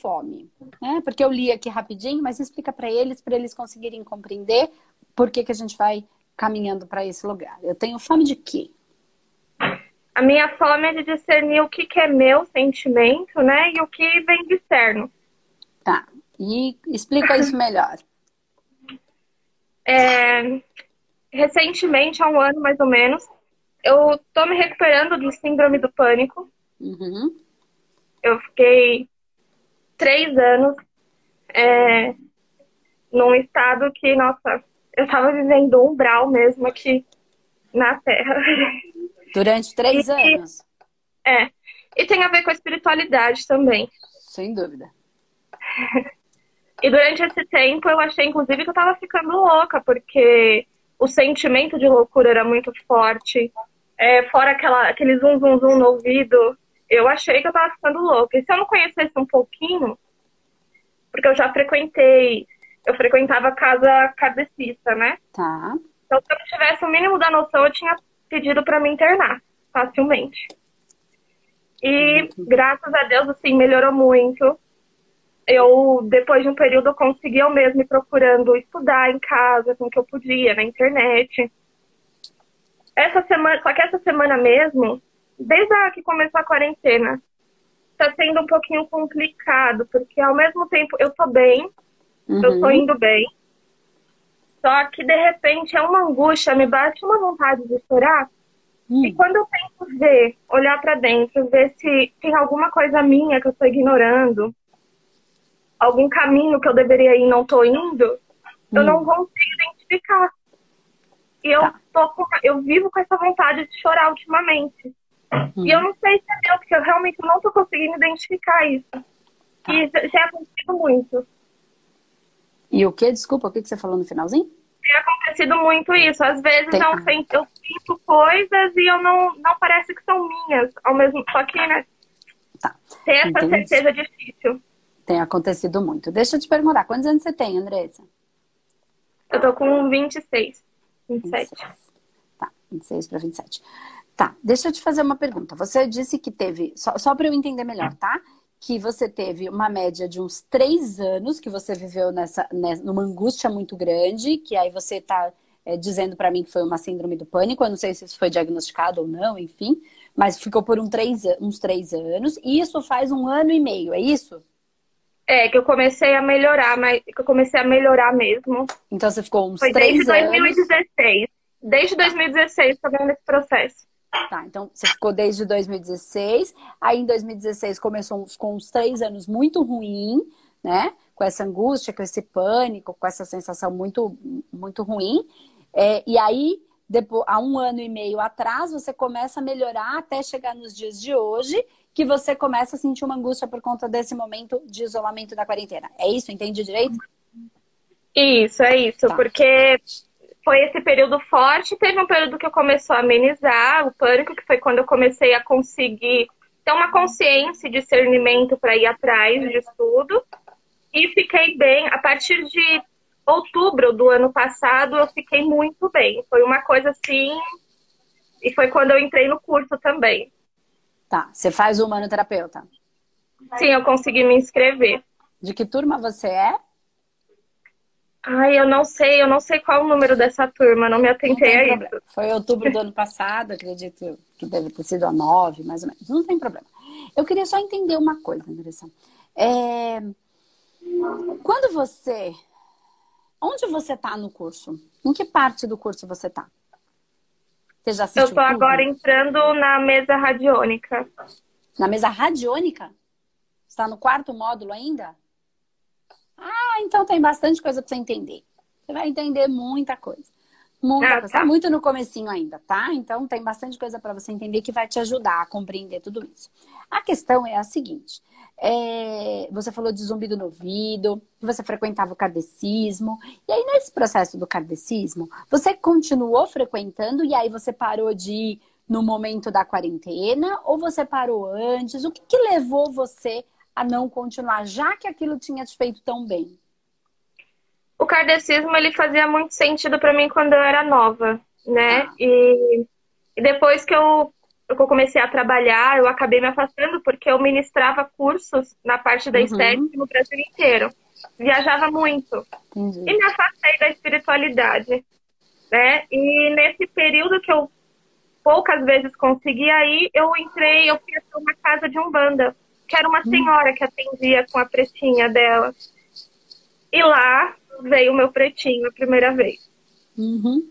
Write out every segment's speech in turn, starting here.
fome? Né? Porque eu li aqui rapidinho, mas explica para eles, para eles conseguirem compreender por que, que a gente vai caminhando para esse lugar. Eu tenho fome de quê? A minha fome é de discernir o que, que é meu sentimento, né? E o que vem de externo. Tá. E explica isso melhor. É, recentemente, há um ano mais ou menos, eu tô me recuperando do síndrome do pânico. Uhum. Eu fiquei três anos é, num estado que, nossa, eu tava vivendo um umbral mesmo aqui na Terra. Durante três e, anos? É. E tem a ver com a espiritualidade também. Sem dúvida. e durante esse tempo eu achei, inclusive, que eu tava ficando louca, porque o sentimento de loucura era muito forte. É, fora aquela, aquele zum, zum, zum no ouvido, eu achei que eu tava ficando louca. E se eu não conhecesse um pouquinho, porque eu já frequentei, eu frequentava casa kardecista, né? Tá. Então, se eu tivesse o mínimo da noção, eu tinha pedido para me internar facilmente. E graças a Deus, assim, melhorou muito. Eu, depois de um período, eu consegui eu mesmo ir procurando estudar em casa, com o que eu podia, na internet. Essa semana, só que essa semana mesmo, desde a que começou a quarentena, tá sendo um pouquinho complicado, porque ao mesmo tempo eu tô bem, uhum. eu tô uhum. indo bem, só que de repente é uma angústia, me bate uma vontade de chorar. Hum. E quando eu tento ver, olhar para dentro, ver se tem alguma coisa minha que eu estou ignorando, algum caminho que eu deveria ir e não estou indo, hum. eu não consigo identificar. E eu, tá. tô com, eu vivo com essa vontade de chorar ultimamente. Hum. E eu não sei se é meu, porque eu realmente não estou conseguindo identificar isso. Tá. E já acontecido muito. E o que? Desculpa, o que você falou no finalzinho? Tem acontecido muito isso. Às vezes Tem... eu, sinto, eu sinto coisas e eu não, não parece que são minhas. Ao mesmo, só que, né? Tá. Ter essa Entendi. certeza é difícil. Tem acontecido muito. Deixa eu te perguntar, quantos anos você tem, Andressa? Eu tô com 26. 27. 26. Tá, 26 para 27. Tá, deixa eu te fazer uma pergunta. Você disse que teve, só, só para eu entender melhor, tá? que você teve uma média de uns três anos que você viveu nessa, nessa numa angústia muito grande, que aí você está é, dizendo para mim que foi uma síndrome do pânico. Eu não sei se isso foi diagnosticado ou não, enfim, mas ficou por um três, uns três anos. E isso faz um ano e meio, é isso? É, que eu comecei a melhorar, mas que eu comecei a melhorar mesmo. Então você ficou uns foi três desde anos. 2016. Desde 2016 tô vendo esse processo. Tá, então você ficou desde 2016. Aí em 2016 começou com uns três anos muito ruim, né? Com essa angústia, com esse pânico, com essa sensação muito, muito ruim. É, e aí, depois, há um ano e meio atrás, você começa a melhorar até chegar nos dias de hoje, que você começa a sentir uma angústia por conta desse momento de isolamento da quarentena. É isso? Entende direito? Isso, é isso. Tá. Porque foi esse período forte. Teve um período que eu comecei a amenizar o pânico, que foi quando eu comecei a conseguir ter uma consciência e discernimento para ir atrás de estudo. E fiquei bem. A partir de outubro do ano passado, eu fiquei muito bem. Foi uma coisa assim. E foi quando eu entrei no curso também. Tá. Você faz o humanoterapeuta? Sim, eu consegui me inscrever. De que turma você é? Ai, eu não sei, eu não sei qual o número dessa turma, não me atentei não a problema. isso. Foi outubro do ano passado, acredito que deve ter sido a nove, mais ou menos. Não tem problema. Eu queria só entender uma coisa, Andressa. É... Quando você. Onde você está no curso? Em que parte do curso você está? Você já assistiu Eu estou agora entrando na mesa radiônica. Na mesa radiônica? Está no quarto módulo ainda? Então tem bastante coisa para você entender. Você vai entender muita coisa. Muita ah, coisa. Tá. muito no comecinho ainda, tá? Então tem bastante coisa para você entender que vai te ajudar a compreender tudo isso. A questão é a seguinte: é... você falou de zumbido no ouvido, você frequentava o kardecismo, e aí nesse processo do kardecismo, você continuou frequentando e aí você parou de ir no momento da quarentena ou você parou antes? O que, que levou você a não continuar, já que aquilo tinha te feito tão bem? O kardecismo ele fazia muito sentido para mim quando eu era nova, né? Ah. E, e, depois que eu eu comecei a trabalhar, eu acabei me afastando porque eu ministrava cursos na parte da uhum. estética no Brasil inteiro. Viajava muito. Entendi. E me afastei da espiritualidade. Né? E nesse período que eu poucas vezes consegui, aí eu entrei, eu fui até uma casa de Umbanda, que era uma hum. senhora que atendia com a pretinha dela. E lá veio o meu pretinho a primeira vez. Uhum.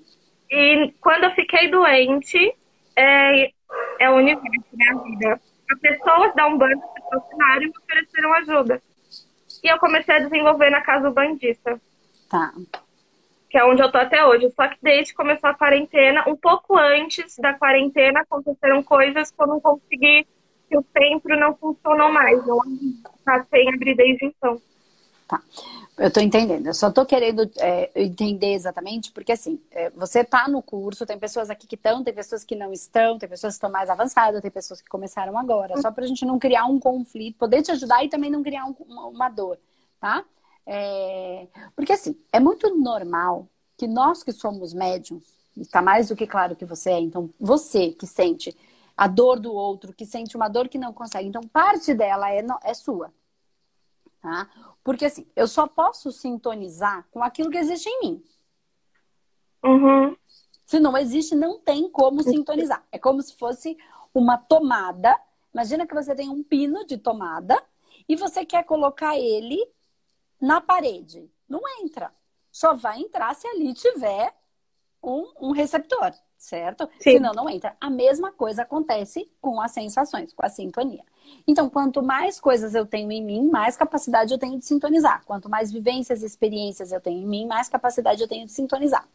E quando eu fiquei doente, é, é o universo, né? A vida. As pessoas da Umbanda se aproximaram e me ofereceram ajuda. E eu comecei a desenvolver na casa bandista. Tá. Que é onde eu tô até hoje. Só que desde que começou a quarentena, um pouco antes da quarentena, aconteceram coisas que eu não consegui, que o centro não funcionou mais. Não tá sem abrir desde então. Tá. Eu estou entendendo. Eu só estou querendo é, entender exatamente, porque assim, é, você está no curso, tem pessoas aqui que estão, tem pessoas que não estão, tem pessoas que estão mais avançadas, tem pessoas que começaram agora. Só para a gente não criar um conflito, poder te ajudar e também não criar um, uma, uma, dor, tá? É, porque assim, é muito normal que nós que somos médiums, está mais do que claro que você é, então você que sente a dor do outro, que sente uma dor que não consegue, então parte dela é, é sua. Tá? Porque assim, eu só posso sintonizar com aquilo que existe em mim. Uhum. Se não existe, não tem como sintonizar. É como se fosse uma tomada. Imagina que você tem um pino de tomada e você quer colocar ele na parede. Não entra. Só vai entrar se ali tiver um, um receptor, certo? Sim. Senão não entra. A mesma coisa acontece com as sensações, com a sintonia. Então, quanto mais coisas eu tenho em mim, mais capacidade eu tenho de sintonizar. Quanto mais vivências e experiências eu tenho em mim, mais capacidade eu tenho de sintonizar.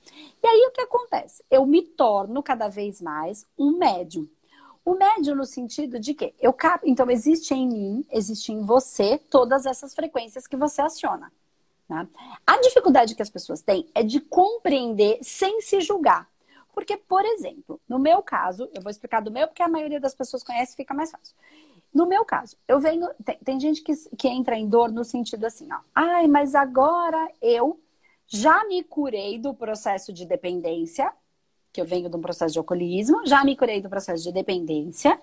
E aí o que acontece? Eu me torno cada vez mais um médium. O médium no sentido de que eu cap... então existe em mim, existe em você todas essas frequências que você aciona. Tá? A dificuldade que as pessoas têm é de compreender sem se julgar. Porque, por exemplo, no meu caso, eu vou explicar do meu porque a maioria das pessoas conhece, fica mais fácil. No meu caso, eu venho. Tem, tem gente que, que entra em dor no sentido assim, ó. Ai, mas agora eu já me curei do processo de dependência, que eu venho de um processo de alcoolismo, já me curei do processo de dependência.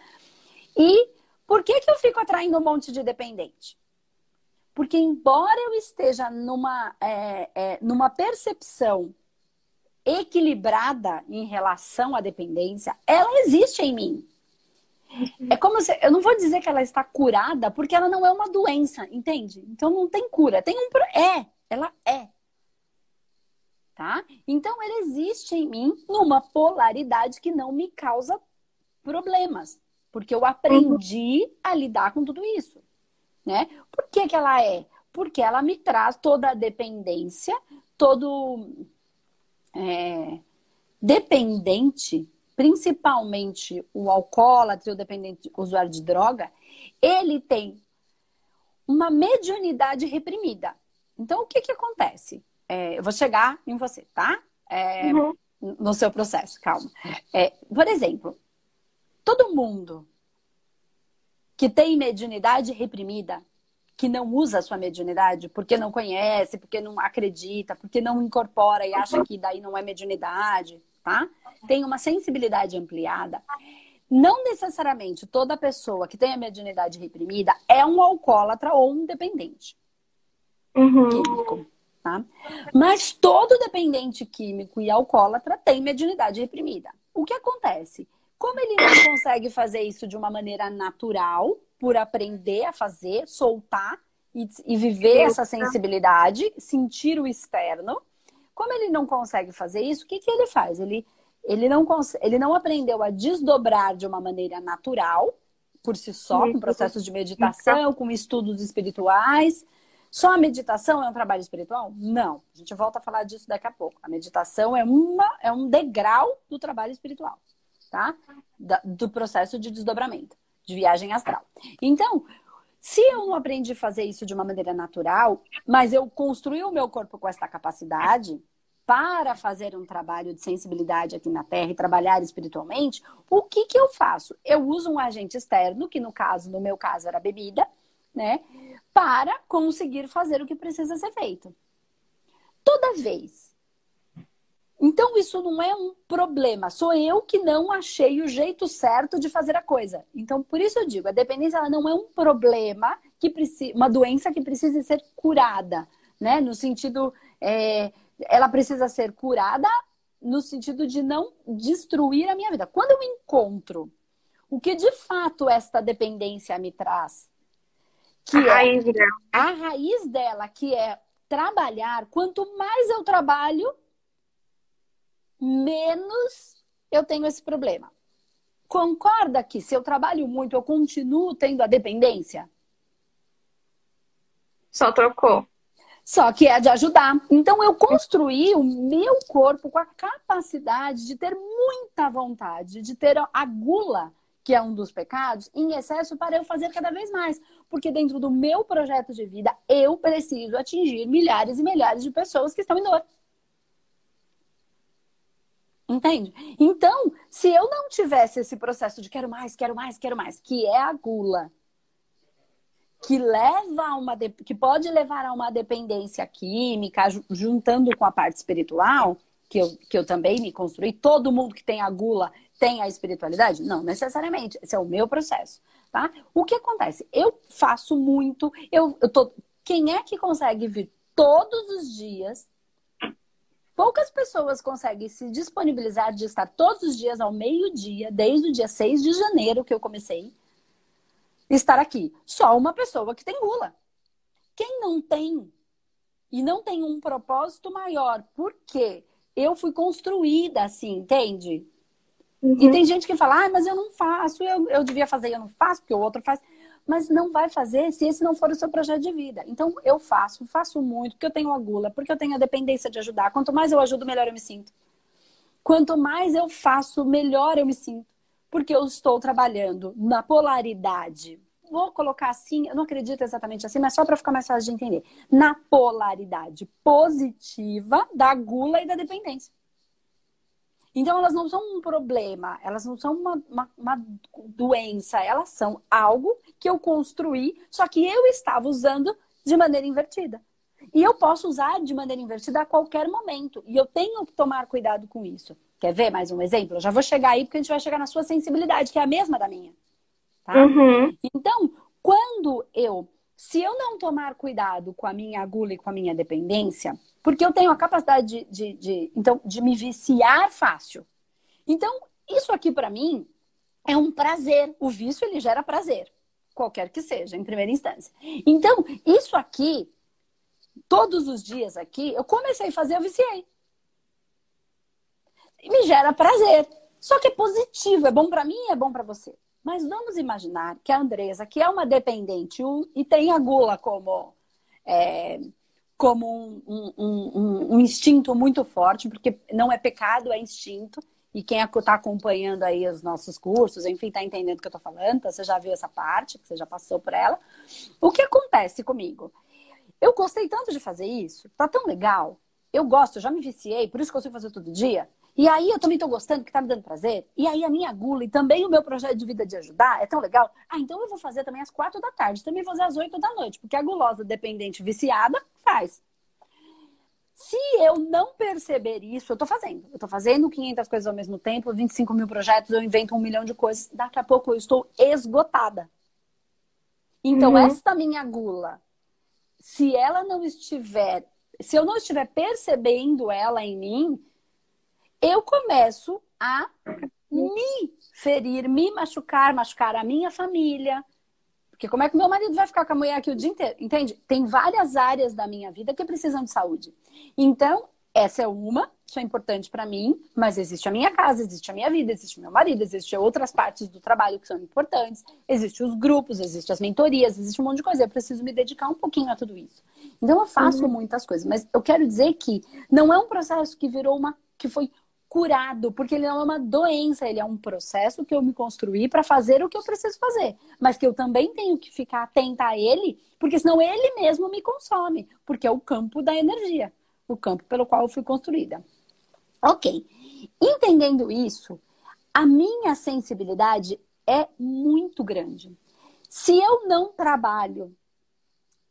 E por que, que eu fico atraindo um monte de dependente? Porque, embora eu esteja numa, é, é, numa percepção equilibrada em relação à dependência, ela existe em mim. É como se. Eu não vou dizer que ela está curada, porque ela não é uma doença, entende? Então não tem cura. Tem um. É, ela é. Tá? Então ele existe em mim numa polaridade que não me causa problemas. Porque eu aprendi a lidar com tudo isso. Né? Por que, que ela é? Porque ela me traz toda a dependência, todo. É, dependente principalmente o alcoólatra o dependente usuário de droga, ele tem uma mediunidade reprimida. Então, o que, que acontece? É, eu vou chegar em você, tá? É, uhum. No seu processo, calma. É, por exemplo, todo mundo que tem mediunidade reprimida, que não usa a sua mediunidade porque não conhece, porque não acredita, porque não incorpora e acha que daí não é mediunidade, tá? Tem uma sensibilidade ampliada. Não necessariamente toda pessoa que tem a mediunidade reprimida é um alcoólatra ou um dependente uhum. químico. Tá? Mas todo dependente químico e alcoólatra tem mediunidade reprimida. O que acontece? Como ele não consegue fazer isso de uma maneira natural, por aprender a fazer, soltar e, e viver essa sensibilidade, sentir o externo, como ele não consegue fazer isso, o que, que ele faz? Ele, ele, não ele não aprendeu a desdobrar de uma maneira natural, por si só, com processos de meditação, com estudos espirituais. Só a meditação é um trabalho espiritual? Não. A gente volta a falar disso daqui a pouco. A meditação é, uma, é um degrau do trabalho espiritual, tá? Da, do processo de desdobramento, de viagem astral. Então, se eu não aprendi a fazer isso de uma maneira natural, mas eu construí o meu corpo com essa capacidade para fazer um trabalho de sensibilidade aqui na Terra e trabalhar espiritualmente, o que, que eu faço? Eu uso um agente externo, que no caso, no meu caso, era bebida, né? Para conseguir fazer o que precisa ser feito. Toda vez Então, isso não é um problema. Sou eu que não achei o jeito certo de fazer a coisa. Então, por isso eu digo, a dependência ela não é um problema que precisa, uma doença que precisa ser curada, né? No sentido, é, ela precisa ser curada no sentido de não destruir a minha vida. Quando eu encontro o que de fato esta dependência me traz, que a é raiz dela. a raiz dela, que é trabalhar, quanto mais eu trabalho, menos eu tenho esse problema. Concorda que se eu trabalho muito, eu continuo tendo a dependência? Só trocou. Só que é de ajudar. Então eu construí o meu corpo com a capacidade de ter muita vontade, de ter a gula, que é um dos pecados, em excesso para eu fazer cada vez mais. Porque dentro do meu projeto de vida, eu preciso atingir milhares e milhares de pessoas que estão em dor. Entende? Então, se eu não tivesse esse processo de quero mais, quero mais, quero mais, que é a gula, que leva a uma que pode levar a uma dependência química, juntando com a parte espiritual, que eu, que eu também me construí, todo mundo que tem a gula tem a espiritualidade? Não, necessariamente. Esse é o meu processo, tá? O que acontece? Eu faço muito, eu, eu tô. Quem é que consegue vir todos os dias Poucas pessoas conseguem se disponibilizar de estar todos os dias ao meio-dia, desde o dia 6 de janeiro que eu comecei, estar aqui. Só uma pessoa que tem gula. Quem não tem e não tem um propósito maior, porque eu fui construída assim, entende? Uhum. E tem gente que fala, ah, mas eu não faço, eu, eu devia fazer, eu não faço, porque o outro faz mas não vai fazer se esse não for o seu projeto de vida. Então, eu faço, faço muito, porque eu tenho a gula, porque eu tenho a dependência de ajudar. Quanto mais eu ajudo, melhor eu me sinto. Quanto mais eu faço, melhor eu me sinto. Porque eu estou trabalhando na polaridade. Vou colocar assim, eu não acredito exatamente assim, mas só para ficar mais fácil de entender. Na polaridade positiva da gula e da dependência. Então, elas não são um problema, elas não são uma, uma, uma, doença, elas são algo que eu construí, só que eu estava usando de maneira invertida. E eu posso usar de maneira invertida a qualquer momento. E eu tenho que tomar cuidado com isso. Quer ver mais um exemplo? Eu já vou chegar aí, porque a gente vai chegar na sua sensibilidade, que é a mesma da minha. Tá? Uhum. Então, quando eu se eu não tomar cuidado com a minha agulha e com a minha dependência, porque eu tenho a capacidade de, de, de então, de me viciar fácil. Então, isso aqui para mim é um prazer. O vício ele gera prazer, qualquer que seja, em primeira instância. Então, isso aqui, todos os dias aqui, eu comecei a fazer, eu viciei. Me gera prazer. Só que é positivo, é bom para mim e é bom para você. Mas vamos imaginar que a Andresa, que é uma dependente e tem a gula como, é, como um, um, um, um, instinto muito forte, porque não é pecado, é instinto. E quem está acompanhando aí os nossos cursos, enfim, está entendendo o que eu estou falando, então você já viu essa parte, você já passou por ela. O que acontece comigo? Eu gostei tanto de fazer isso, tá tão legal. Eu gosto, eu já me viciei, por isso que eu consigo fazer todo dia. E aí eu também estou gostando, que está me dando prazer. E aí a minha gula e também o meu projeto de vida de ajudar é tão legal. Ah, então eu vou fazer também às quatro da tarde, também vou fazer às oito da noite, porque a gulosa dependente viciada faz. Se eu não perceber isso, eu estou fazendo. Eu estou fazendo 500 coisas ao mesmo tempo, 25 mil projetos, eu invento um milhão de coisas. Daqui a pouco eu estou esgotada. Então, uhum. esta minha gula, se ela não estiver, se eu não estiver percebendo ela em mim, eu começo a me ferir, me machucar, machucar a minha família. Porque como é que meu marido vai ficar com a mulher aqui o dia inteiro? Entende? Tem várias áreas da minha vida que precisam de saúde. Então, essa é uma, isso é importante para mim, mas existe a minha casa, existe a minha vida, existe o meu marido, existe outras partes do trabalho que são importantes, existe os grupos, existe as mentorias, existe um monte de coisa. Eu preciso me dedicar um pouquinho a tudo isso. Então eu faço uhum. muitas coisas, mas eu quero dizer que não é um processo que virou uma que foi curado, porque ele não é uma doença, ele é um processo que eu me construí para fazer o que eu preciso fazer, mas que eu também tenho que ficar atenta a ele, porque senão ele mesmo me consome, porque é o campo da energia, o campo pelo qual eu fui construída. Ok. Entendendo isso, a minha sensibilidade é muito grande. Se eu não trabalho,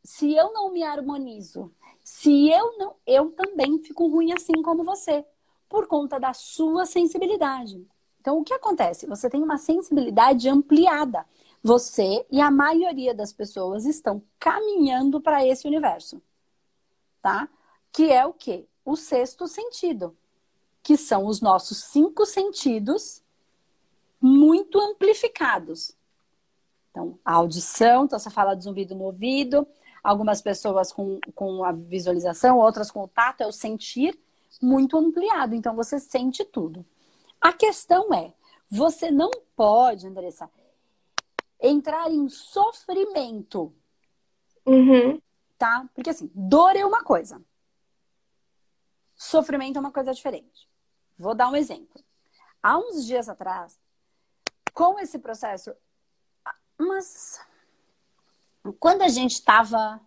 se eu não me harmonizo, se eu não, eu também fico ruim assim como você. Por conta da sua sensibilidade. Então, o que acontece? Você tem uma sensibilidade ampliada. Você e a maioria das pessoas estão caminhando para esse universo, tá? Que é o quê? O sexto sentido, que são os nossos cinco sentidos muito amplificados. Então, a audição, então você fala de zumbido no ouvido, algumas pessoas com, com a visualização, outras com o tato, é o sentir muito ampliado. Então, você sente tudo. A questão é, você não pode, Andressa, entrar em sofrimento. Uhum. Tá? Porque assim, dor é uma coisa. Sofrimento é uma coisa diferente. Vou dar um exemplo. Há uns dias atrás, com esse processo, mas quando a gente estava,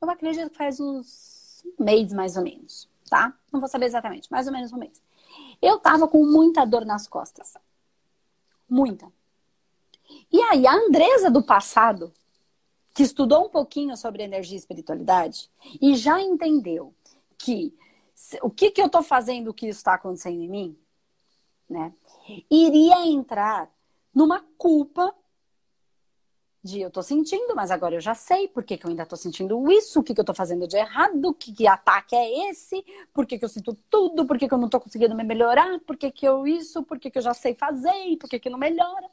eu acredito que faz uns mês mais ou menos, tá? Não vou saber exatamente, mais ou menos um mês. Eu tava com muita dor nas costas. Muita. E aí, a Andresa do passado, que estudou um pouquinho sobre energia e espiritualidade, e já entendeu que o que, que eu estou fazendo que isso está acontecendo em mim, né? Iria entrar numa culpa de eu tô sentindo, mas agora eu já sei por que, que eu ainda tô sentindo isso, o que, que eu tô fazendo de errado, que, que ataque é esse, por que, que eu sinto tudo, por que, que eu não tô conseguindo me melhorar, por que, que eu isso, por que, que eu já sei fazer, por que, que não melhora.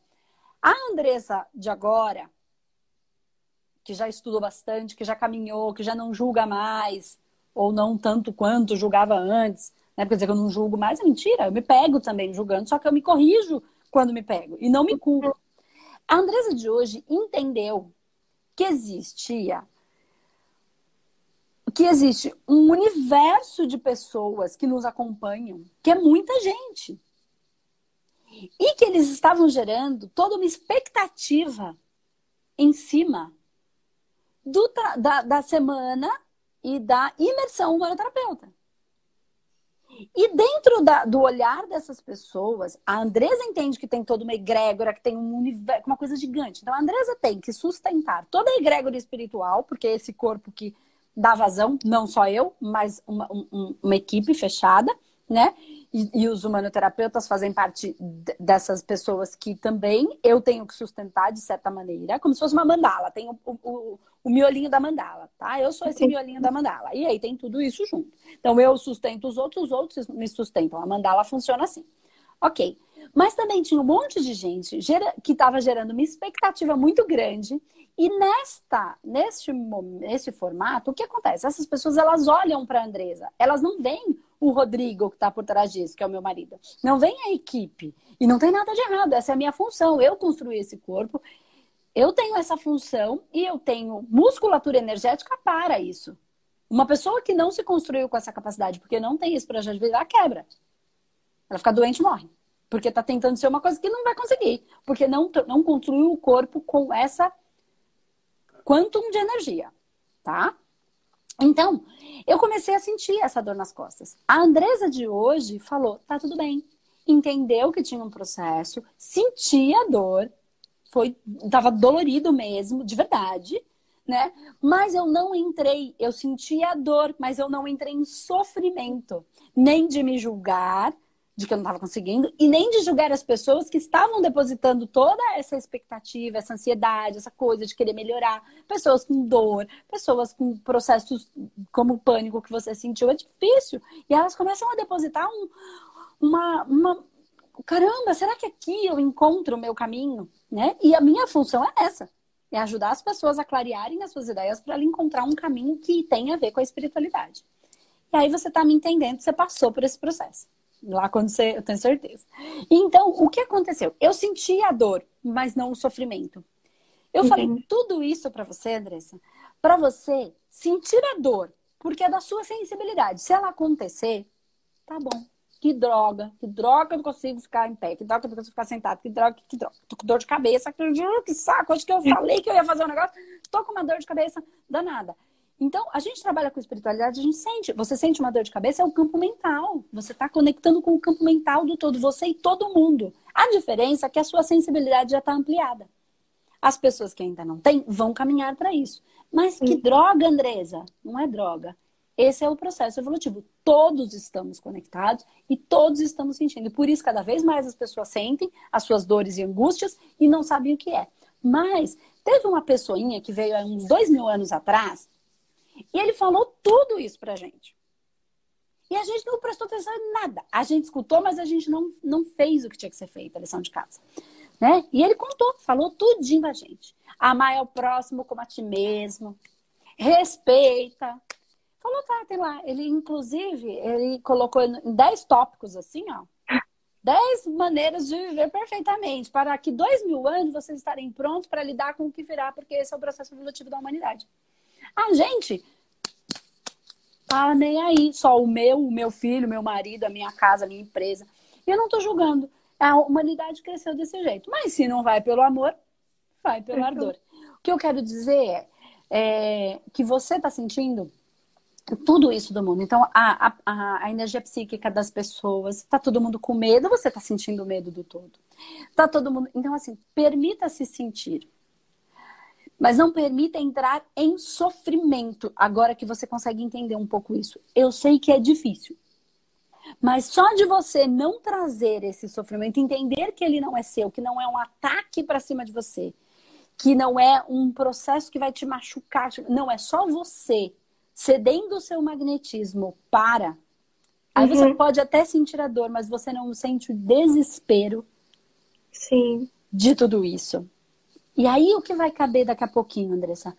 A Andressa de agora, que já estudou bastante, que já caminhou, que já não julga mais, ou não tanto quanto julgava antes, né? Porque dizer que eu não julgo mais é mentira, eu me pego também julgando, só que eu me corrijo quando me pego e não me culpo. A Andresa de hoje entendeu que existia que existe um universo de pessoas que nos acompanham, que é muita gente. E que eles estavam gerando toda uma expectativa em cima do, da, da semana e da imersão humanoterapeuta. E dentro da, do olhar dessas pessoas, a Andresa entende que tem toda uma egrégora, que tem um universo, uma coisa gigante. Então a Andresa tem que sustentar toda a egrégora espiritual, porque é esse corpo que dá vazão, não só eu, mas uma, um, uma equipe fechada, né? E, e, os humanoterapeutas fazem parte dessas pessoas que também eu tenho que sustentar de certa maneira, como se fosse uma mandala. Tem o, o, o miolinho da mandala, tá? Eu sou esse miolinho da mandala. E aí tem tudo isso junto. Então eu sustento os outros, os outros me sustentam. A mandala funciona assim. Ok. Mas também tinha um monte de gente que estava gerando uma expectativa muito grande. E nesta, neste, neste formato, o que acontece? Essas pessoas elas olham para a Andresa, elas não veem o Rodrigo que está por trás disso, que é o meu marido. Não vem a equipe. E não tem nada de errado, essa é a minha função. Eu construí esse corpo, eu tenho essa função e eu tenho musculatura energética para isso. Uma pessoa que não se construiu com essa capacidade, porque não tem isso para vida, ela quebra. Ela fica doente e morre. Porque está tentando ser uma coisa que não vai conseguir. Porque não, não construiu o corpo com essa quantum de energia. Tá? Então, eu comecei a sentir essa dor nas costas. A Andresa de hoje falou: tá tudo bem. Entendeu que tinha um processo, sentia a dor, foi, tava dolorido mesmo, de verdade, né? Mas eu não entrei, eu sentia a dor, mas eu não entrei em sofrimento, nem de me julgar, de que eu não estava conseguindo, e nem de julgar as pessoas que estavam depositando toda essa expectativa, essa ansiedade, essa coisa de querer melhorar. Pessoas com dor, pessoas com processos como o pânico que você sentiu, é difícil. E elas começam a depositar um, uma, uma. Caramba, será que aqui eu encontro o meu caminho? Né? E a minha função é essa. É ajudar as pessoas a clarearem as suas ideias para encontrar um caminho que tenha a ver com a espiritualidade. E aí você está me entendendo, você passou por esse processo. Lá quando você, eu tenho certeza. Então, o que aconteceu? Eu senti a dor, mas não o sofrimento. Eu uhum. falei tudo isso para você, Andressa, para você sentir a dor, porque é da sua sensibilidade. Se ela acontecer, tá bom. Que droga, que droga eu não consigo ficar em pé, que droga eu não consigo ficar sentado, que droga, que droga. Tô com dor de cabeça, que, que saco, acho que eu falei que eu ia fazer um negócio, tô com uma dor de cabeça danada. Então, a gente trabalha com espiritualidade, a gente sente. Você sente uma dor de cabeça, é o campo mental. Você está conectando com o campo mental do todo, você e todo mundo. A diferença é que a sua sensibilidade já está ampliada. As pessoas que ainda não têm vão caminhar para isso. Mas que droga, Andresa? Não é droga. Esse é o processo evolutivo. Todos estamos conectados e todos estamos sentindo. E por isso, cada vez mais as pessoas sentem as suas dores e angústias e não sabem o que é. Mas teve uma pessoinha que veio há uns dois mil anos atrás e ele falou tudo isso pra gente. E a gente não prestou atenção em nada. A gente escutou, mas a gente não, não fez o que tinha que ser feito, a lição de casa. Né? E ele contou, falou tudinho pra gente. Amar é o próximo como a ti mesmo. Respeita. Falou, tá, tem lá. Ele, inclusive, ele colocou em 10 tópicos assim, ó. 10 maneiras de viver perfeitamente, para que dois mil anos vocês estarem prontos para lidar com o que virá, porque esse é o processo evolutivo da humanidade. A gente tá nem aí, só o meu, o meu filho, o meu marido, a minha casa, a minha empresa. E eu não estou julgando. A humanidade cresceu desse jeito. Mas se não vai pelo amor, vai pelo ardor. O que eu quero dizer é, é que você está sentindo tudo isso do mundo. Então, a, a, a energia psíquica das pessoas, tá todo mundo com medo, você tá sentindo medo do todo. Tá todo mundo. Então, assim, permita-se sentir. Mas não permita entrar em sofrimento, agora que você consegue entender um pouco isso. Eu sei que é difícil. Mas só de você não trazer esse sofrimento, entender que ele não é seu, que não é um ataque para cima de você, que não é um processo que vai te machucar, não, é só você cedendo o seu magnetismo para. Aí uhum. você pode até sentir a dor, mas você não sente o desespero Sim. de tudo isso. E aí o que vai caber daqui a pouquinho, Andressa?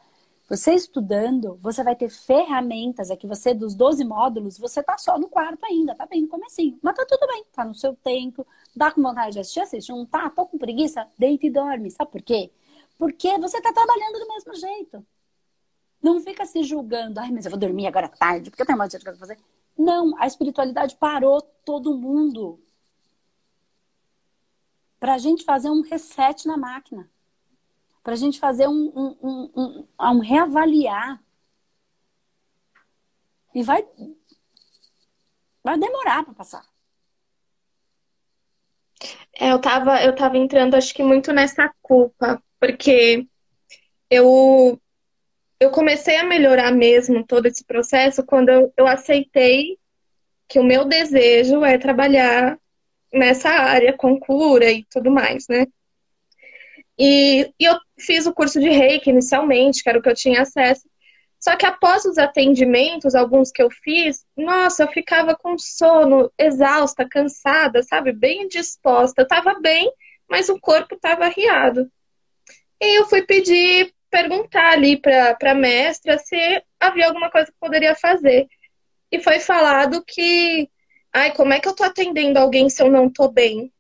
Você estudando, você vai ter ferramentas, é que você, dos 12 módulos, você tá só no quarto ainda, tá bem no comecinho. Mas tá tudo bem, tá no seu tempo, dá com vontade de assistir, assiste. Não tá, tô com preguiça, deita e dorme. Sabe por quê? Porque você tá trabalhando do mesmo jeito. Não fica se julgando, ai, mas eu vou dormir agora tarde, porque eu tenho mais coisa pra fazer. Não, a espiritualidade parou todo mundo. Pra gente fazer um reset na máquina. Pra gente fazer um, um, um, um, um reavaliar. E vai, vai demorar para passar. É, eu tava, eu tava entrando, acho que muito nessa culpa, porque eu eu comecei a melhorar mesmo todo esse processo quando eu, eu aceitei que o meu desejo é trabalhar nessa área com cura e tudo mais, né? E, e, eu fiz o curso de reiki inicialmente, que era o que eu tinha acesso. Só que após os atendimentos, alguns que eu fiz, nossa, eu ficava com sono, exausta, cansada, sabe? Bem disposta. Eu tava bem, mas o corpo tava arriado. E eu fui pedir perguntar ali para a mestra se havia alguma coisa que poderia fazer. E foi falado que, ai, como é que eu tô atendendo alguém se eu não tô bem?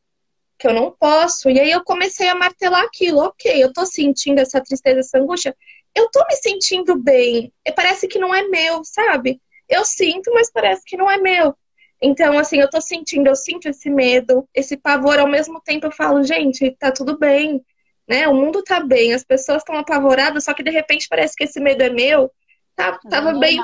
Que eu não posso. E aí eu comecei a martelar aquilo. Ok, eu tô sentindo essa tristeza, essa angústia. Eu tô me sentindo bem. E parece que não é meu, sabe? Eu sinto, mas parece que não é meu. Então, assim, eu tô sentindo, eu sinto esse medo, esse pavor, ao mesmo tempo eu falo, gente, tá tudo bem né? O mundo tá bem, as pessoas estão apavoradas, só que de repente parece que esse medo é meu. Tá, tava é bem.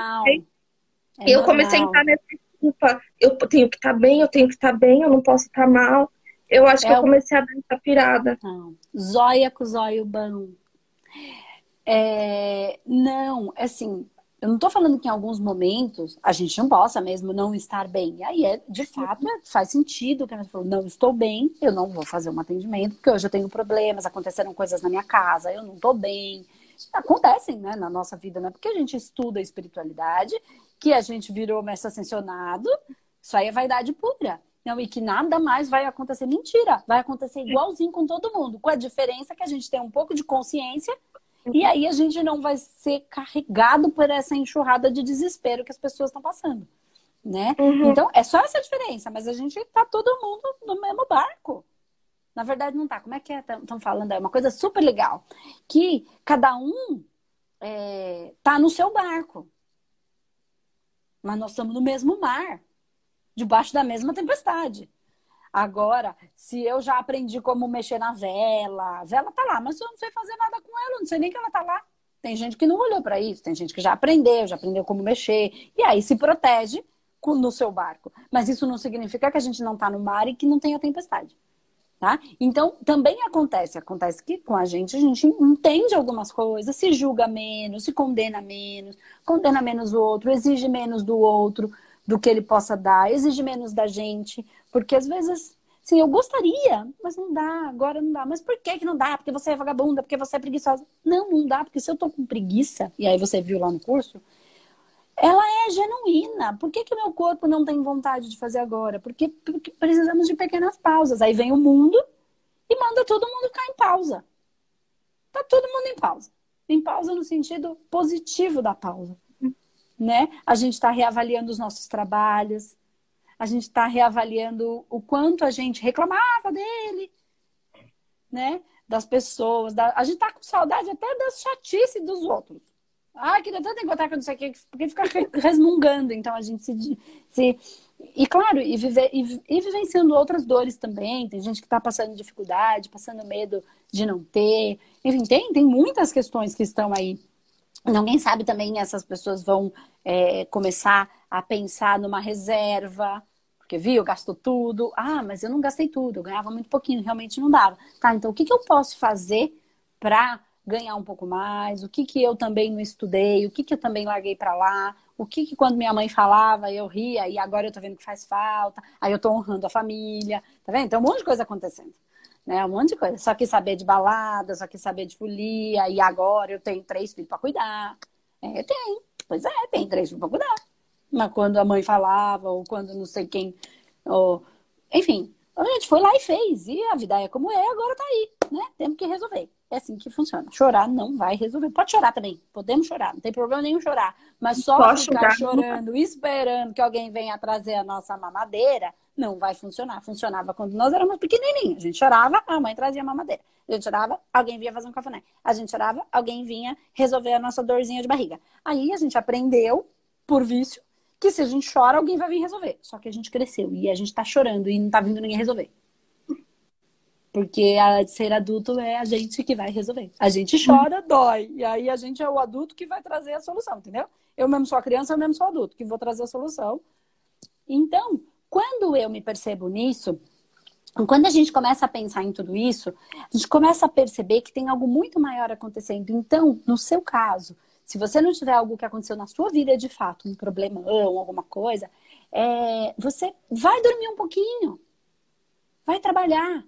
É e eu comecei a entrar nessa culpa. Eu tenho que estar tá bem, eu tenho que estar tá bem, eu não posso estar tá mal. Eu acho é que eu comecei a dar essa pirada. Não. Zóia com zóio bom. É, não, assim, eu não estou falando que em alguns momentos a gente não possa mesmo não estar bem. E aí, é, de fato, é, faz sentido que a gente falou, não estou bem, eu não vou fazer um atendimento, porque hoje eu tenho problemas, aconteceram coisas na minha casa, eu não estou bem. Acontecem, né, na nossa vida, não é porque a gente estuda a espiritualidade que a gente virou mestre ascensionado, isso aí é vaidade pura. Não, e que nada mais vai acontecer. Mentira! Vai acontecer igualzinho com todo mundo, com a diferença que a gente tem um pouco de consciência e aí a gente não vai ser carregado por essa enxurrada de desespero que as pessoas estão passando. Né? Uhum. Então, é só essa diferença, mas a gente tá todo mundo no mesmo barco. Na verdade, não tá. Como é que é? Estão falando? É uma coisa super legal. Que cada um é, tá no seu barco. Mas nós estamos no mesmo mar. Debaixo da mesma tempestade. Agora, se eu já aprendi como mexer na vela, a vela tá lá, mas eu não sei fazer nada com ela, não sei nem que ela tá lá. Tem gente que não olhou para isso, tem gente que já aprendeu, já aprendeu como mexer, e aí se protege no seu barco. Mas isso não significa que a gente não tá no mar e que não tenha tempestade. Tá? Então, também acontece, acontece que com a gente, a gente entende algumas coisas, se julga menos, se condena menos, condena menos o outro, exige menos do outro do que ele possa dar, exige menos da gente, porque às vezes, sim, eu gostaria, mas não dá, agora não dá. Mas por que que não dá? Porque você é vagabunda, porque você é preguiçosa. Não, não dá, porque se eu tô com preguiça, e aí você viu lá no curso, ela é genuína. Por que, que meu corpo não tem vontade de fazer agora? Porque, porque precisamos de pequenas pausas. Aí vem o mundo e manda todo mundo ficar em pausa. Tá todo mundo em pausa. Em pausa no sentido positivo da pausa. Né? A gente está reavaliando os nossos trabalhos, a gente está reavaliando o quanto a gente reclamava dele, né? Das pessoas. Da... A gente está com saudade até das chatice dos outros. Ah, queria tanto encontrar com não sei o que, porque fica resmungando. Então a gente se. se... E claro, e, viver, e, e vivenciando outras dores também. Tem gente que está passando dificuldade, passando medo de não ter. Enfim, tem, tem muitas questões que estão aí. Ninguém sabe também, essas pessoas vão é, começar a pensar numa reserva, porque viu, gastou tudo. Ah, mas eu não gastei tudo, eu ganhava muito pouquinho, realmente não dava. Tá, então o que, que eu posso fazer para ganhar um pouco mais, o que, que eu também não estudei, o que, que eu também larguei para lá, o que, que quando minha mãe falava eu ria e agora eu tô vendo que faz falta, aí eu tô honrando a família, tá vendo? Tem um monte de coisa acontecendo, né? Um monte de coisa. Só que saber de balada, só que saber de folia, e agora eu tenho três filhos para cuidar. É, tem. Pois é, tem três filhos para cuidar. Mas quando a mãe falava, ou quando não sei quem, ou... enfim, a gente foi lá e fez. E a vida é como é, agora tá aí, né? Temos que resolver. É assim que funciona. Chorar não vai resolver. Pode chorar também. Podemos chorar. Não tem problema nenhum chorar. Mas só Posso ficar chorar. chorando, esperando que alguém venha trazer a nossa mamadeira, não vai funcionar. Funcionava quando nós éramos pequenininhos. A gente chorava, a mãe trazia mamadeira. A gente chorava, alguém vinha fazer um cafuné. A gente chorava, alguém vinha resolver a nossa dorzinha de barriga. Aí a gente aprendeu, por vício, que se a gente chora, alguém vai vir resolver. Só que a gente cresceu e a gente tá chorando e não tá vindo ninguém resolver. Porque a ser adulto é a gente que vai resolver. A gente chora, dói. E aí a gente é o adulto que vai trazer a solução, entendeu? Eu mesmo sou a criança, eu mesmo sou adulto, que vou trazer a solução. Então, quando eu me percebo nisso, quando a gente começa a pensar em tudo isso, a gente começa a perceber que tem algo muito maior acontecendo. Então, no seu caso, se você não tiver algo que aconteceu na sua vida de fato, um problemão, alguma coisa, é, você vai dormir um pouquinho, vai trabalhar,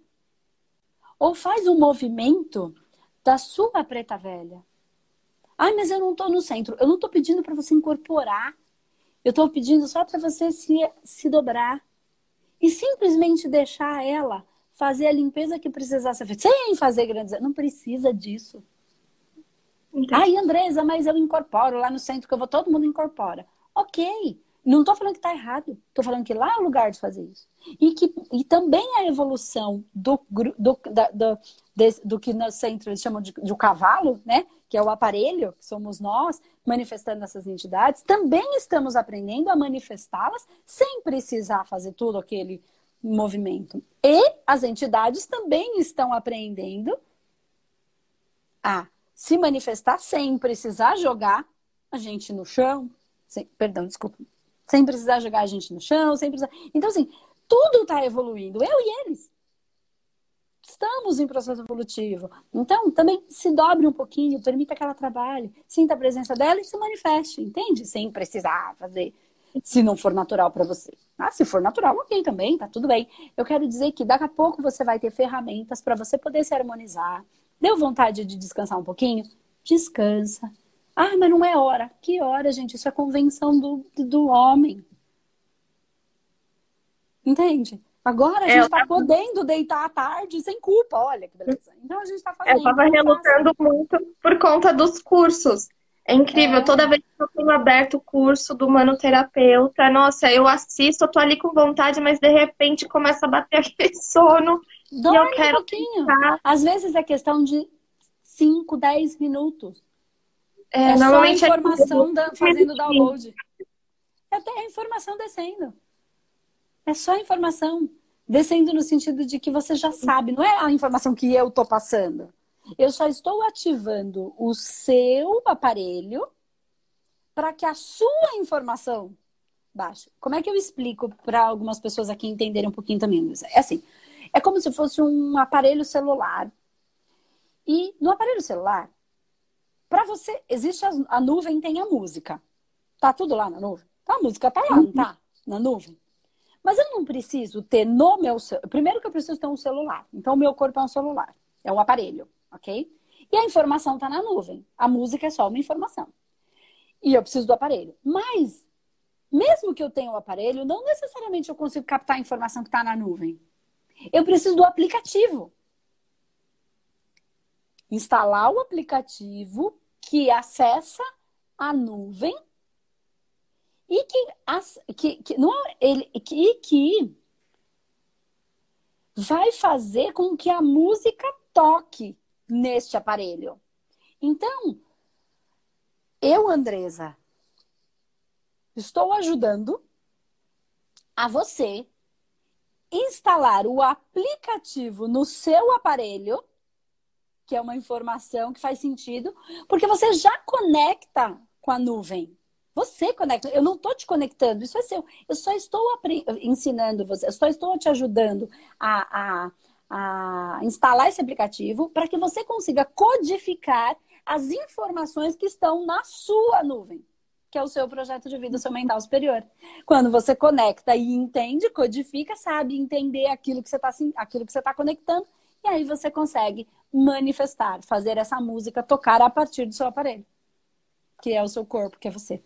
ou faz um movimento da sua preta velha. Ai, mas eu não estou no centro. Eu não estou pedindo para você incorporar. Eu estou pedindo só para você se, se dobrar. E simplesmente deixar ela fazer a limpeza que precisar ser feita. Sem fazer grandes. Não precisa disso. Entendi. Ai, Andresa, mas eu incorporo lá no centro que eu vou, todo mundo incorpora. Ok. Não estou falando que está errado, estou falando que lá é o lugar de fazer isso. E, que, e também a evolução do, do, da, do, de, do que no centro eles chamam de, de cavalo, né? que é o aparelho, que somos nós, manifestando essas entidades, também estamos aprendendo a manifestá-las sem precisar fazer todo aquele movimento. E as entidades também estão aprendendo a se manifestar sem precisar jogar a gente no chão. Sem, perdão, desculpa sem precisar jogar a gente no chão, sem precisar. Então, assim, tudo está evoluindo, eu e eles. Estamos em processo evolutivo. Então, também se dobre um pouquinho, permita que ela trabalhe, sinta a presença dela e se manifeste, entende? Sem precisar fazer, se não for natural para você. Ah, se for natural, ok também, tá tudo bem. Eu quero dizer que daqui a pouco você vai ter ferramentas para você poder se harmonizar. Deu vontade de descansar um pouquinho? Descansa ah, mas não é hora. Que hora, gente? Isso é convenção do, do homem. Entende? Agora a é, gente está tava... podendo deitar à tarde sem culpa. Olha que beleza. Então a gente está fazendo. Eu estava relutando muito por conta dos cursos. É incrível, é. toda vez que eu tenho aberto o curso do manoterapeuta, nossa, eu assisto, eu tô ali com vontade, mas de repente começa a bater aquele sono. Dorme e eu quero um pouquinho. Pensar. Às vezes é questão de 5, 10 minutos. É, é normalmente só a informação é... da, fazendo download. É até a informação descendo. É só a informação descendo no sentido de que você já sabe, não é a informação que eu estou passando. Eu só estou ativando o seu aparelho para que a sua informação baixe. Como é que eu explico para algumas pessoas aqui entenderem um pouquinho também? É assim, É como se fosse um aparelho celular. E no aparelho celular, para você, existe a, a, nuvem, tem a música. Tá tudo lá na nuvem? Tá, a música tá lá, não tá? Na nuvem. Mas eu não preciso ter no meu. Primeiro que eu preciso ter um celular. Então, o meu corpo é um celular. É um aparelho, ok? E a informação está na nuvem. A música é só uma informação. E eu preciso do aparelho. Mas, mesmo que eu tenha o um aparelho, não necessariamente eu consigo captar a informação que está na nuvem. Eu preciso do aplicativo. Instalar o aplicativo que acessa a nuvem e que, que, que não ele que, que vai fazer com que a música toque neste aparelho. Então, eu, Andresa, estou ajudando a você instalar o aplicativo no seu aparelho, que é uma informação que faz sentido, porque você já conecta com a nuvem. Você conecta, eu não estou te conectando, isso é seu. Eu só estou ensinando você, eu só estou te ajudando a, a, a instalar esse aplicativo para que você consiga codificar as informações que estão na sua nuvem, que é o seu projeto de vida, o seu mental superior. Quando você conecta e entende, codifica, sabe entender aquilo que você está aquilo que você está conectando, e aí você consegue manifestar, fazer essa música tocar a partir do seu aparelho, que é o seu corpo, que é você.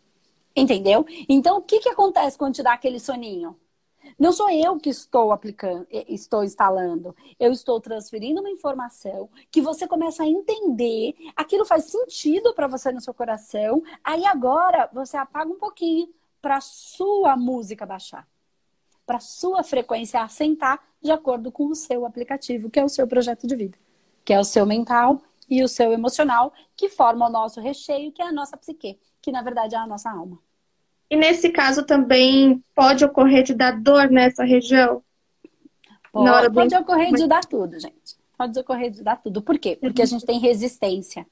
Entendeu? Então, o que, que acontece quando te dá aquele soninho? Não sou eu que estou aplicando, estou instalando. Eu estou transferindo uma informação que você começa a entender, aquilo faz sentido para você no seu coração. Aí agora você apaga um pouquinho para sua música baixar, para sua frequência assentar de acordo com o seu aplicativo, que é o seu projeto de vida, que é o seu mental e o seu emocional, que forma o nosso recheio, que é a nossa psique que na verdade é a nossa alma. E nesse caso também pode ocorrer de dar dor nessa região? Pode, na hora do... pode ocorrer de dar tudo, gente. Pode ocorrer de dar tudo. Por quê? Porque a gente tem resistência.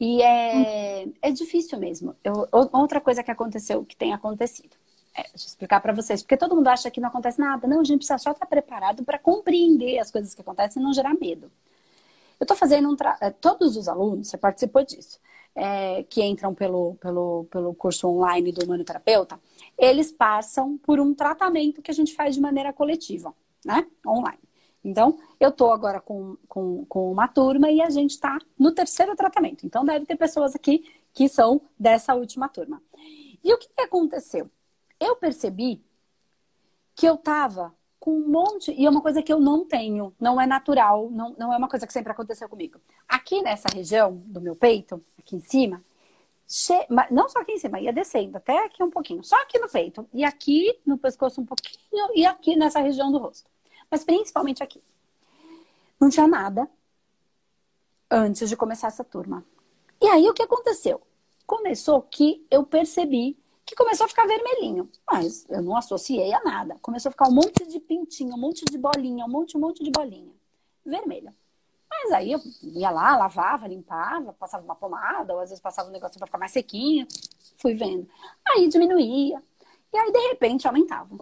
E é, é difícil mesmo. Eu, outra coisa que aconteceu, que tem acontecido. É, deixa eu explicar para vocês, porque todo mundo acha que não acontece nada. Não, a gente precisa só estar preparado para compreender as coisas que acontecem e não gerar medo. Eu estou fazendo um. Tra... É, todos os alunos, você participou disso é, que entram pelo, pelo, pelo curso online do humanoterapeuta, eles passam por um tratamento que a gente faz de maneira coletiva, né? Online. Então, eu estou agora com, com, com uma turma e a gente está no terceiro tratamento. Então, deve ter pessoas aqui que são dessa última turma. E o que aconteceu? Eu percebi que eu estava com um monte. E é uma coisa que eu não tenho, não é natural, não, não é uma coisa que sempre aconteceu comigo. Aqui nessa região do meu peito, aqui em cima, che... não só aqui em cima, ia descendo, até aqui um pouquinho, só aqui no peito, e aqui no pescoço um pouquinho, e aqui nessa região do rosto. Mas principalmente aqui. Não tinha nada antes de começar essa turma. E aí o que aconteceu? Começou que eu percebi que começou a ficar vermelhinho. Mas eu não associei a nada. Começou a ficar um monte de pintinho, um monte de bolinha, um monte, um monte de bolinha. Vermelha. Mas aí eu ia lá, lavava, limpava, passava uma pomada, ou às vezes passava um negócio para ficar mais sequinho. Fui vendo. Aí diminuía. E aí, de repente, aumentava.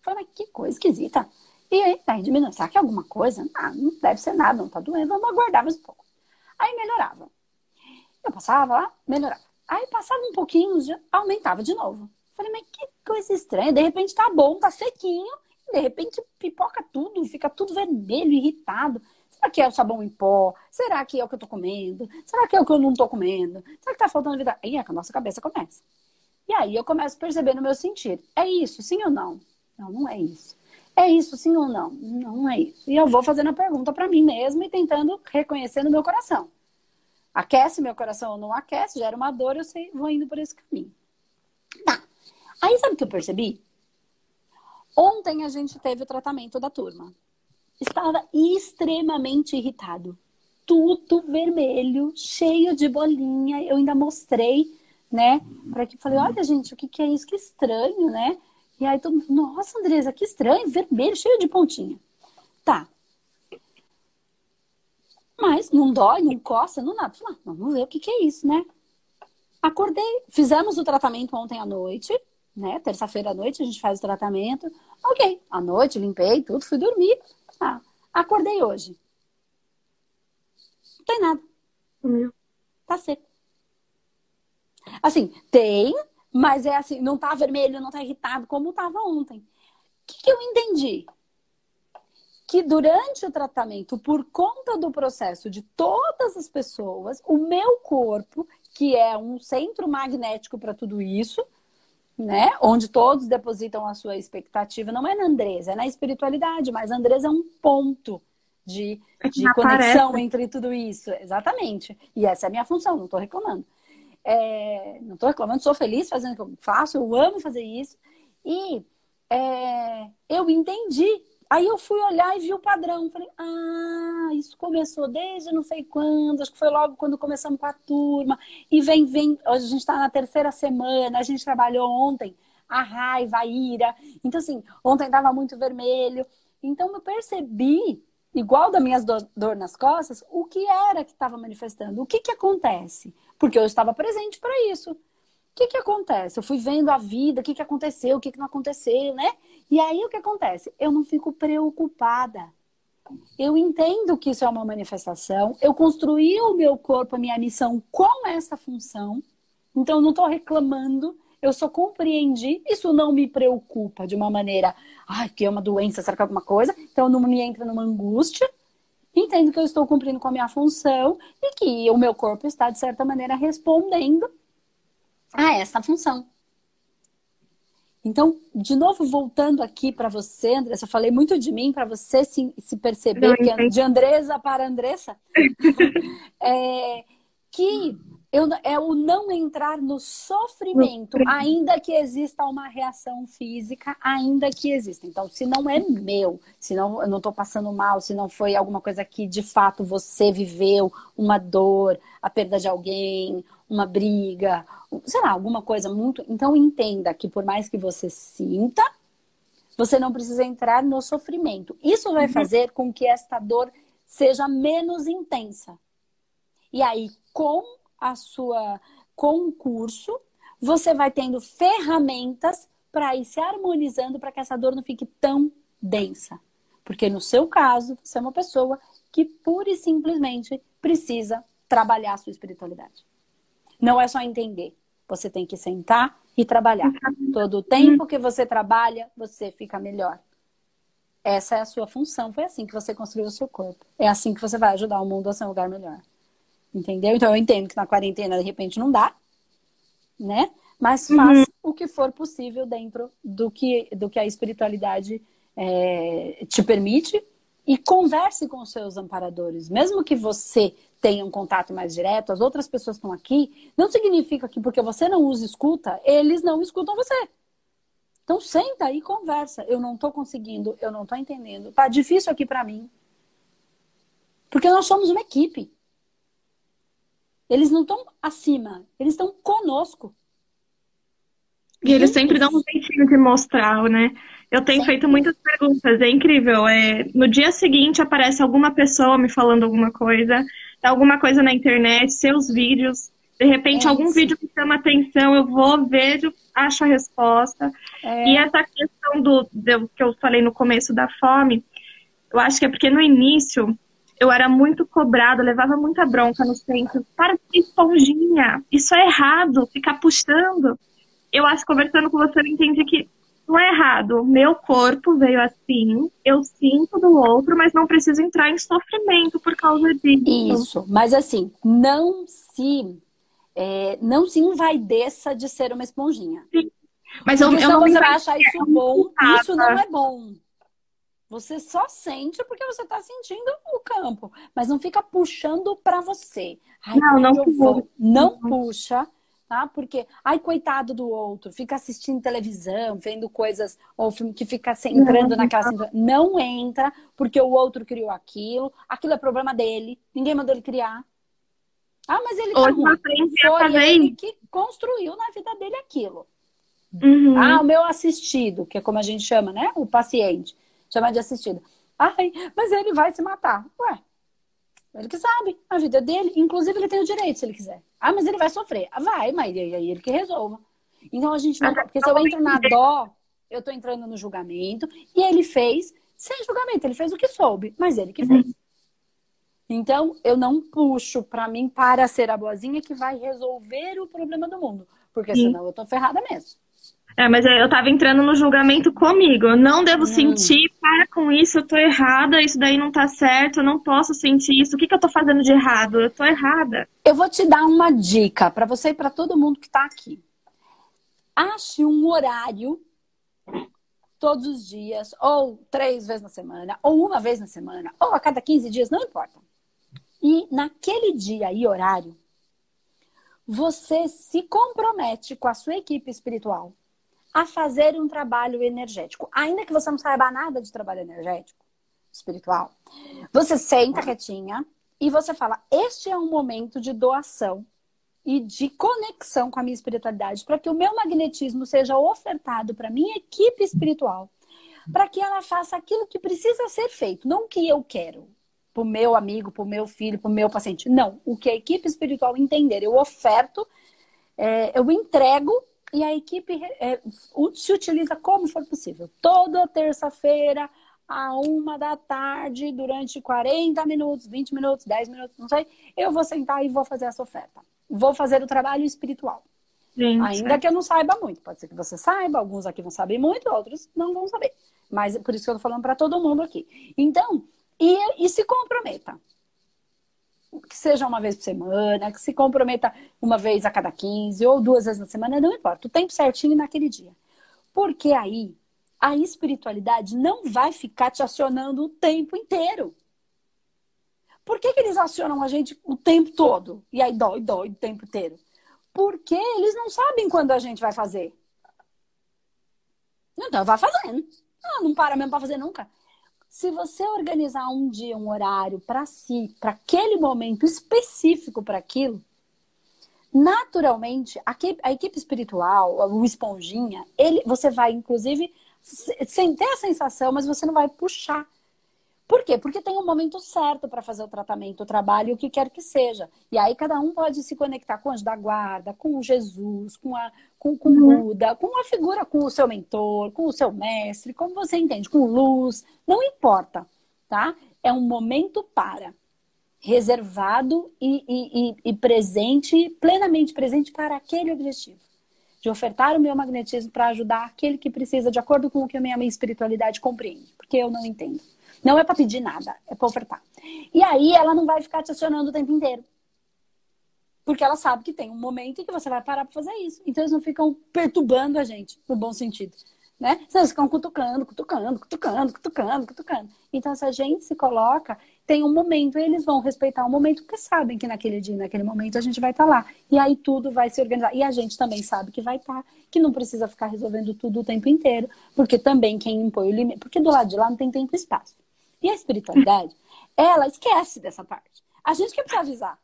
Falei, que coisa esquisita. E aí, aí diminuiu. Será que é alguma coisa? Ah, não deve ser nada, não tá doendo. Vamos aguardar mais um pouco. Aí melhorava. Eu passava lá, melhorava. Aí passava um pouquinho, já aumentava de novo. Falei, mas que coisa estranha. De repente tá bom, tá sequinho. De repente pipoca tudo, fica tudo vermelho, irritado. Será que é o sabão em pó? Será que é o que eu tô comendo? Será que é o que eu não tô comendo? Será que tá faltando vida? Aí é que a nossa cabeça começa. E aí eu começo a perceber no meu sentir. É isso, sim ou não? Não, não é isso. É isso, sim ou não? Não, é isso. E eu vou fazendo a pergunta para mim mesma e tentando reconhecer no meu coração. Aquece meu coração ou não aquece, gera uma dor, eu sei, vou indo por esse caminho. Tá. Aí sabe o que eu percebi? Ontem a gente teve o tratamento da turma. Estava extremamente irritado. Tudo vermelho, cheio de bolinha. Eu ainda mostrei, né? Para que falei, olha, gente, o que, que é isso? Que estranho, né? E aí todo mundo, nossa, Andresa, que estranho, vermelho, cheio de pontinha. Tá. Mas não dói, não coça, não nada. vamos ver o que, que é isso, né? Acordei, fizemos o tratamento ontem à noite, né? Terça-feira à noite a gente faz o tratamento. Ok, à noite limpei tudo, fui dormir. Ah, acordei hoje. Não tem nada. Tá seco. Assim, tem, mas é assim, não tá vermelho, não tá irritado como tava ontem. O que, que eu entendi? Que durante o tratamento, por conta do processo de todas as pessoas, o meu corpo, que é um centro magnético para tudo isso, né? Onde todos depositam a sua expectativa, não é na Andresa, é na espiritualidade, mas a Andresa é um ponto de, é de conexão entre tudo isso. Exatamente. E essa é a minha função, não estou reclamando. É, não estou reclamando, sou feliz fazendo o que eu faço, eu amo fazer isso. E é, eu entendi Aí eu fui olhar e vi o padrão. Falei, ah, isso começou desde não sei quando, acho que foi logo quando começamos com a turma. E vem, vem, hoje a gente está na terceira semana, a gente trabalhou ontem a raiva, a ira. Então, assim, ontem estava muito vermelho. Então, eu percebi, igual das minhas dor, dor nas costas, o que era que estava manifestando. O que, que acontece? Porque eu estava presente para isso que, que acontece? Eu fui vendo a vida, o que, que aconteceu, o que, que não aconteceu, né? E aí o que acontece? Eu não fico preocupada. Eu entendo que isso é uma manifestação. Eu construí o meu corpo, a minha missão com essa função. Então, eu não estou reclamando. Eu só compreendi. Isso não me preocupa de uma maneira, ai, que é uma doença, será que é alguma coisa? Então, não me entra numa angústia. Entendo que eu estou cumprindo com a minha função e que o meu corpo está, de certa maneira, respondendo a essa função. Então, de novo, voltando aqui para você, Andressa, eu falei muito de mim para você se, se perceber de Andresa para Andressa, é, que eu, é o não entrar no sofrimento, ainda que exista uma reação física, ainda que exista. Então, se não é meu, se não, eu não estou passando mal, se não foi alguma coisa que de fato você viveu, uma dor, a perda de alguém, uma briga, sei lá, alguma coisa muito. Então entenda que por mais que você sinta, você não precisa entrar no sofrimento. Isso vai uhum. fazer com que esta dor seja menos intensa. E aí, com a sua com o curso, você vai tendo ferramentas para ir se harmonizando para que essa dor não fique tão densa. Porque no seu caso, você é uma pessoa que pura e simplesmente precisa trabalhar a sua espiritualidade. Não é só entender. Você tem que sentar e trabalhar. Todo o tempo que você trabalha, você fica melhor. Essa é a sua função. Foi assim que você construiu o seu corpo. É assim que você vai ajudar o mundo a ser um lugar melhor. Entendeu? Então eu entendo que na quarentena, de repente, não dá, né? Mas uhum. faça uhum. o que for possível dentro do que, do que a espiritualidade é, te permite e converse com os seus amparadores. Mesmo que você tenha um contato mais direto, as outras pessoas estão aqui, não significa que porque você não usa escuta, eles não escutam você. Então senta e conversa. Eu não estou conseguindo, eu não estou entendendo. Tá difícil aqui para mim. Porque nós somos uma equipe. Eles não estão acima, eles estão conosco. E eles sempre dão um jeitinho de mostrar, né? Eu tenho Sempre. feito muitas perguntas, é incrível. É, no dia seguinte aparece alguma pessoa me falando alguma coisa, alguma coisa na internet, seus vídeos. De repente, é algum vídeo que chama atenção, eu vou, vejo, acho a resposta. É. E essa questão do, do que eu falei no começo da fome, eu acho que é porque no início eu era muito cobrada, levava muita bronca no centro. Para de esponjinha, isso é errado, ficar puxando. Eu acho, conversando com você, eu entendi que não é errado. Meu corpo veio assim, eu sinto do outro, mas não preciso entrar em sofrimento por causa disso. Isso, mas assim, não se é, não se envaideça de ser uma esponjinha. Sim. Mas eu, eu não você vai achar isso bom, isso não é bom. Você só sente porque você está sentindo o campo, mas não fica puxando para você. Ai, não, não, vou, não puxa, tá? Porque, ai, coitado do outro, fica assistindo televisão, vendo coisas, ou filme que fica entrando não, naquela não. não entra, porque o outro criou aquilo, aquilo é problema dele, ninguém mandou ele criar. Ah, mas ele tá ruim. Foi ele que construiu na vida dele aquilo. Uhum. Ah, o meu assistido, que é como a gente chama, né? O paciente. Chama de assistido. Ai, mas ele vai se matar. Ué, ele que sabe, a vida dele. Inclusive, ele tem o direito, se ele quiser. Ah, mas ele vai sofrer. Ah, vai, mas aí ele que resolva. Então a gente não. Porque se eu entro na dó, eu tô entrando no julgamento. E ele fez sem julgamento, ele fez o que soube, mas ele que uhum. fez. Então, eu não puxo para mim para ser a boazinha que vai resolver o problema do mundo. Porque Sim. senão eu tô ferrada mesmo. É, mas eu tava entrando no julgamento comigo. Eu não devo hum. sentir, para com isso, eu tô errada, isso daí não tá certo, eu não posso sentir isso. O que, que eu tô fazendo de errado? Eu tô errada. Eu vou te dar uma dica para você e para todo mundo que tá aqui. Ache um horário todos os dias, ou três vezes na semana, ou uma vez na semana, ou a cada 15 dias, não importa. E naquele dia e horário, você se compromete com a sua equipe espiritual a fazer um trabalho energético. Ainda que você não saiba nada de trabalho energético, espiritual, você senta quietinha e você fala: Este é um momento de doação e de conexão com a minha espiritualidade, para que o meu magnetismo seja ofertado para minha equipe espiritual, para que ela faça aquilo que precisa ser feito, não o que eu quero, para o meu amigo, para o meu filho, para o meu paciente. Não, o que a equipe espiritual entender, eu oferto, é, eu entrego e a equipe é, se utiliza como for possível. Toda terça-feira, a uma da tarde, durante 40 minutos, 20 minutos, 10 minutos, não sei, eu vou sentar e vou fazer essa oferta vou fazer o trabalho espiritual. Gente, Ainda é. que eu não saiba muito. Pode ser que você saiba, alguns aqui vão saber muito, outros não vão saber. Mas por isso que eu tô falando para todo mundo aqui. Então, e, e se comprometa. Que seja uma vez por semana, que se comprometa uma vez a cada 15 ou duas vezes na semana, não importa. O tempo certinho naquele dia. Porque aí a espiritualidade não vai ficar te acionando o tempo inteiro. Por que, que eles acionam a gente o tempo todo? E aí dói, dói o tempo inteiro. Porque eles não sabem quando a gente vai fazer. Então vai fazendo. Ah, não para mesmo para fazer nunca. Se você organizar um dia, um horário para si, para aquele momento específico para aquilo, naturalmente a equipe, a equipe espiritual, o esponjinha, ele, você vai inclusive sem ter a sensação, mas você não vai puxar por quê? Porque tem um momento certo para fazer o tratamento, o trabalho, o que quer que seja. E aí cada um pode se conectar com o anjo da guarda, com Jesus, com a com, com uhum. Buda, com a figura, com o seu mentor, com o seu mestre, como você entende, com luz, não importa, tá? É um momento para reservado e, e, e, e presente, plenamente presente para aquele objetivo de ofertar o meu magnetismo para ajudar aquele que precisa, de acordo com o que a minha espiritualidade compreende, porque eu não entendo. Não é para pedir nada, é para ofertar. E aí ela não vai ficar te acionando o tempo inteiro. Porque ela sabe que tem um momento em que você vai parar para fazer isso. Então eles não ficam perturbando a gente, no bom sentido. Né? Eles ficam cutucando, cutucando, cutucando, cutucando, cutucando. Então, se a gente se coloca, tem um momento, e eles vão respeitar o momento, porque sabem que naquele dia, naquele momento, a gente vai estar tá lá. E aí tudo vai se organizar. E a gente também sabe que vai estar, tá, que não precisa ficar resolvendo tudo o tempo inteiro, porque também quem impõe o limite. Porque do lado de lá não tem tempo e espaço. E a espiritualidade, ela esquece dessa parte. A gente que precisa avisar.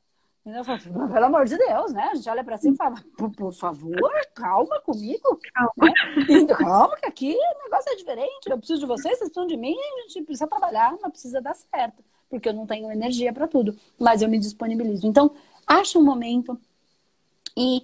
Falo, pelo amor de Deus, né? A gente olha para cima e fala, por, por, favor, calma comigo. Calma. Né? calma, que aqui o negócio é diferente. Eu preciso de vocês, vocês precisam de mim, a gente precisa trabalhar, mas precisa dar certo. Porque eu não tenho energia para tudo. Mas eu me disponibilizo. Então, acha um momento e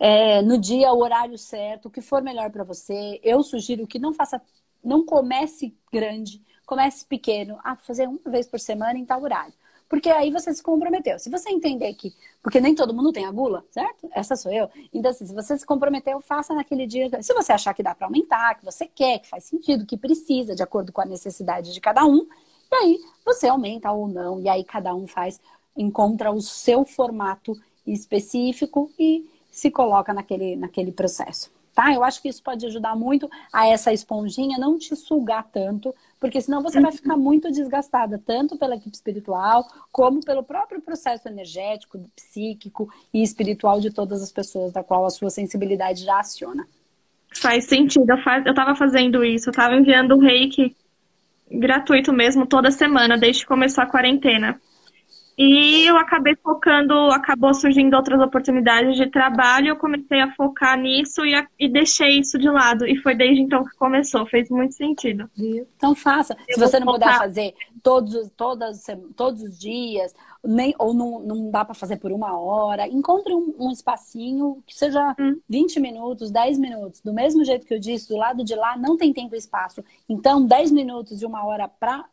é, no dia, o horário certo, o que for melhor para você. Eu sugiro que não faça, não comece grande comece pequeno, a fazer uma vez por semana em tal horário. Porque aí você se comprometeu. Se você entender que. Porque nem todo mundo tem a gula, certo? Essa sou eu. Então, assim, se você se comprometeu, faça naquele dia. Se você achar que dá para aumentar, que você quer, que faz sentido, que precisa, de acordo com a necessidade de cada um, e aí você aumenta ou não. E aí cada um faz, encontra o seu formato específico e se coloca naquele, naquele processo. Tá? Eu acho que isso pode ajudar muito a essa esponjinha não te sugar tanto, porque senão você vai ficar muito desgastada, tanto pela equipe espiritual, como pelo próprio processo energético, psíquico e espiritual de todas as pessoas, da qual a sua sensibilidade já aciona. Faz sentido. Eu, faz... eu tava fazendo isso, eu tava enviando um reiki gratuito mesmo toda semana, desde que começou a quarentena. E eu acabei focando, acabou surgindo outras oportunidades de trabalho, eu comecei a focar nisso e, a, e deixei isso de lado. E foi desde então que começou, fez muito sentido. Então faça. Eu Se você não puder fazer todos, todas, todos os dias, nem, ou não, não dá para fazer por uma hora. Encontre um, um espacinho que seja hum. 20 minutos, 10 minutos. Do mesmo jeito que eu disse, do lado de lá não tem tempo e espaço. Então, 10 minutos de uma hora para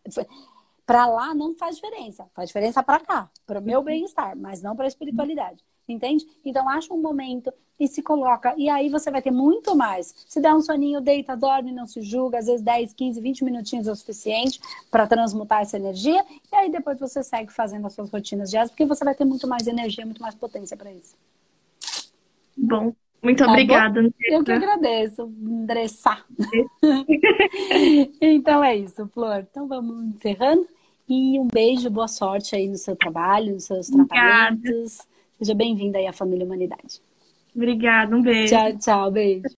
para lá não faz diferença. Faz diferença para cá, para o meu uhum. bem-estar, mas não para a espiritualidade. Entende? Então, acha um momento e se coloca. E aí você vai ter muito mais. Se der um soninho, deita, dorme, não se julga. Às vezes 10, 15, 20 minutinhos é o suficiente para transmutar essa energia. E aí depois você segue fazendo as suas rotinas diárias, porque você vai ter muito mais energia, muito mais potência para isso. Bom, muito tá obrigada. Bom? Eu que agradeço, Andressa. então é isso, Flor. Então vamos encerrando. E um beijo, boa sorte aí no seu trabalho, nos seus tratamentos. Seja bem-vinda aí à família Humanidade. Obrigada, um beijo. Tchau, tchau, beijo.